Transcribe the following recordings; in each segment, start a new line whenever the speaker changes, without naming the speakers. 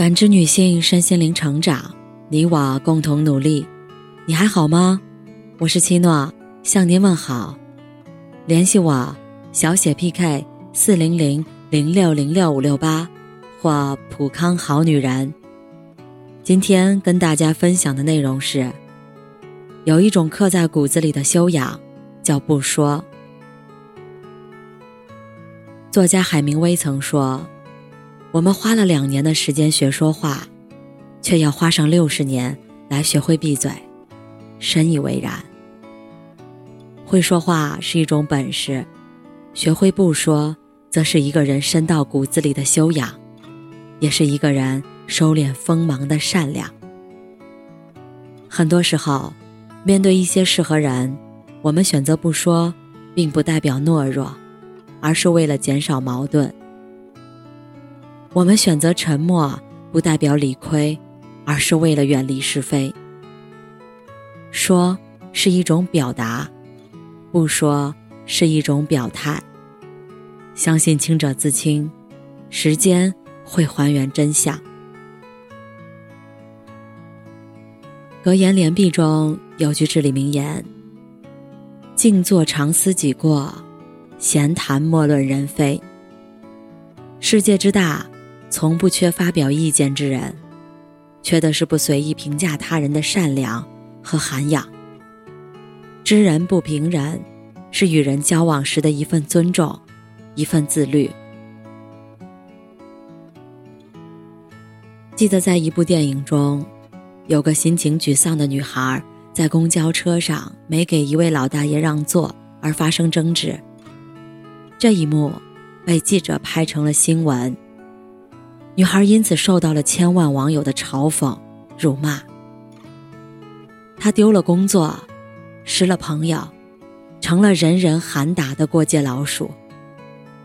感知女性身心灵成长，你我共同努力。你还好吗？我是七诺，向您问好。联系我，小写 PK 四零零零六零六五六八，或普康好女人。今天跟大家分享的内容是：有一种刻在骨子里的修养，叫不说。作家海明威曾说：“我们花了两年的时间学说话，却要花上六十年来学会闭嘴。”深以为然。会说话是一种本事，学会不说，则是一个人深到骨子里的修养，也是一个人收敛锋芒的善良。很多时候，面对一些事和人，我们选择不说，并不代表懦弱。而是为了减少矛盾，我们选择沉默，不代表理亏，而是为了远离是非。说是一种表达，不说是一种表态。相信清者自清，时间会还原真相。格言联璧中有句至理名言：“静坐常思己过。”闲谈莫论人非。世界之大，从不缺发表意见之人，缺的是不随意评价他人的善良和涵养。知人不评人，是与人交往时的一份尊重，一份自律。记得在一部电影中，有个心情沮丧的女孩在公交车上没给一位老大爷让座而发生争执。这一幕被记者拍成了新闻，女孩因此受到了千万网友的嘲讽、辱骂。她丢了工作，失了朋友，成了人人喊打的过街老鼠，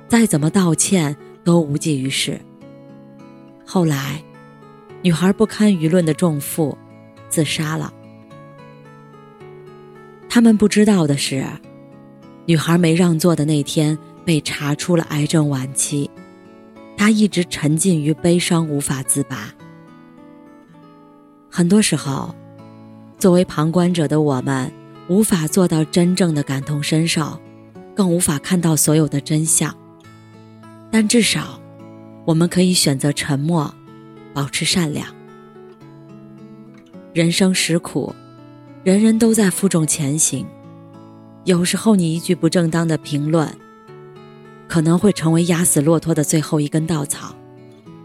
再怎么道歉都无济于事。后来，女孩不堪舆论的重负，自杀了。他们不知道的是，女孩没让座的那天。被查出了癌症晚期，他一直沉浸于悲伤无法自拔。很多时候，作为旁观者的我们，无法做到真正的感同身受，更无法看到所有的真相。但至少，我们可以选择沉默，保持善良。人生实苦，人人都在负重前行，有时候你一句不正当的评论。可能会成为压死骆驼的最后一根稻草，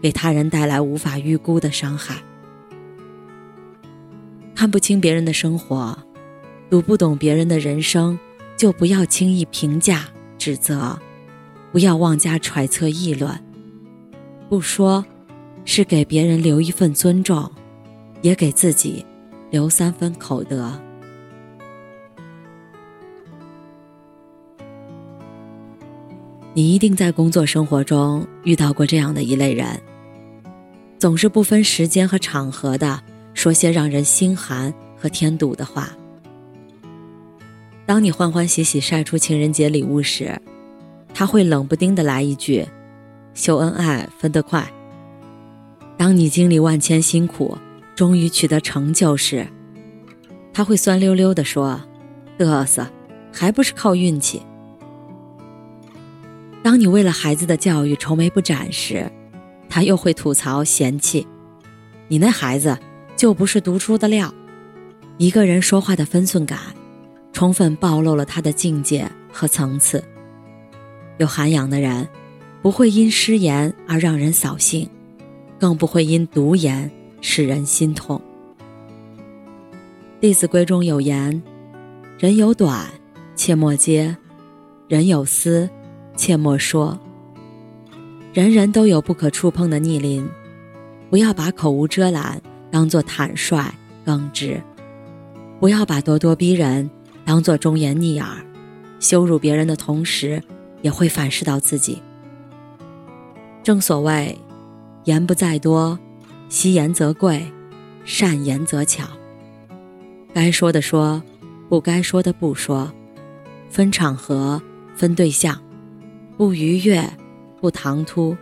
给他人带来无法预估的伤害。看不清别人的生活，读不懂别人的人生，就不要轻易评价、指责，不要妄加揣测、议论。不说，是给别人留一份尊重，也给自己留三分口德。你一定在工作生活中遇到过这样的一类人，总是不分时间和场合的说些让人心寒和添堵的话。当你欢欢喜喜晒出情人节礼物时，他会冷不丁的来一句：“秀恩爱分得快。”当你经历万千辛苦，终于取得成就时，他会酸溜溜的说：“嘚瑟，还不是靠运气。”当你为了孩子的教育愁眉不展时，他又会吐槽嫌弃，你那孩子就不是读书的料。一个人说话的分寸感，充分暴露了他的境界和层次。有涵养的人，不会因失言而让人扫兴，更不会因毒言使人心痛。《弟子规》中有言：“人有短，切莫揭；人有私。”切莫说。人人都有不可触碰的逆鳞，不要把口无遮拦当做坦率耿直，不要把咄咄逼人当做忠言逆耳，羞辱别人的同时，也会反噬到自己。正所谓，言不在多，惜言则贵，善言则巧。该说的说，不该说的不说，分场合，分对象。不逾越，不唐突，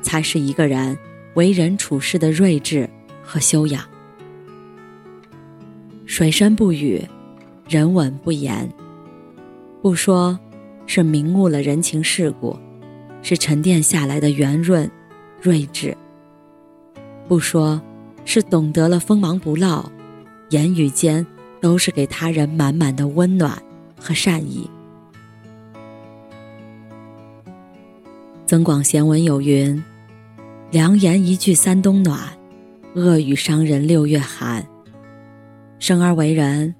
才是一个人为人处事的睿智和修养。水深不语，人稳不言。不说，是明悟了人情世故，是沉淀下来的圆润、睿智；不说，是懂得了锋芒不露，言语间都是给他人满满的温暖和善意。增广贤文有云：“良言一句三冬暖，恶语伤人六月寒。”生而为人，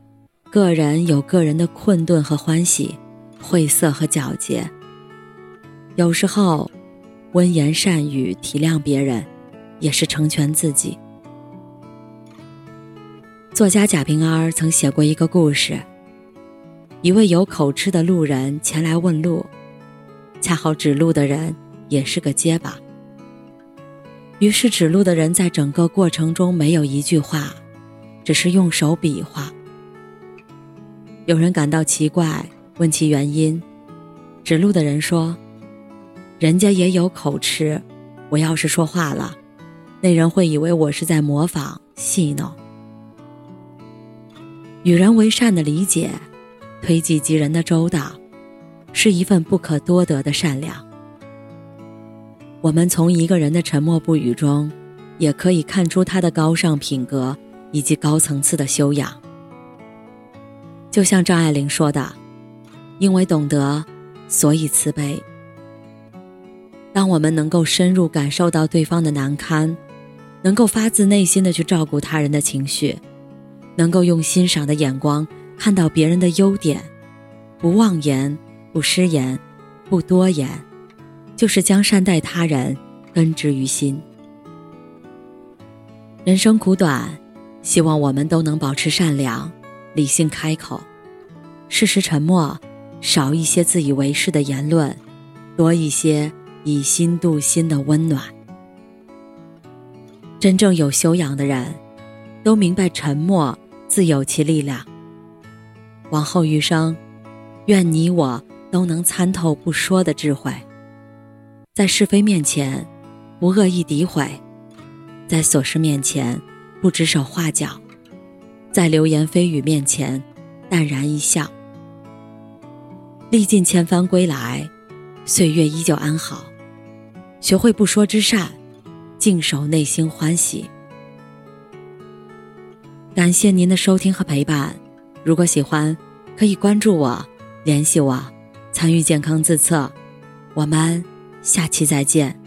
个人有个人的困顿和欢喜，晦涩和皎洁。有时候，温言善语体谅别人，也是成全自己。作家贾平凹曾写过一个故事：一位有口吃的路人前来问路。恰好指路的人也是个结巴，于是指路的人在整个过程中没有一句话，只是用手比划。有人感到奇怪，问其原因，指路的人说：“人家也有口吃，我要是说话了，那人会以为我是在模仿戏弄。”与人为善的理解，推己及人的周到。是一份不可多得的善良。我们从一个人的沉默不语中，也可以看出他的高尚品格以及高层次的修养。就像张爱玲说的：“因为懂得，所以慈悲。”当我们能够深入感受到对方的难堪，能够发自内心的去照顾他人的情绪，能够用欣赏的眼光看到别人的优点，不妄言。不失言，不多言，就是将善待他人根植于心。人生苦短，希望我们都能保持善良，理性开口，适时沉默，少一些自以为是的言论，多一些以心度心的温暖。真正有修养的人，都明白沉默自有其力量。往后余生，愿你我。都能参透不说的智慧，在是非面前不恶意诋毁，在琐事面前不指手画脚，在流言蜚语面前淡然一笑。历尽千帆归来，岁月依旧安好。学会不说之善，静守内心欢喜。感谢您的收听和陪伴，如果喜欢，可以关注我，联系我。参与健康自测，我们下期再见。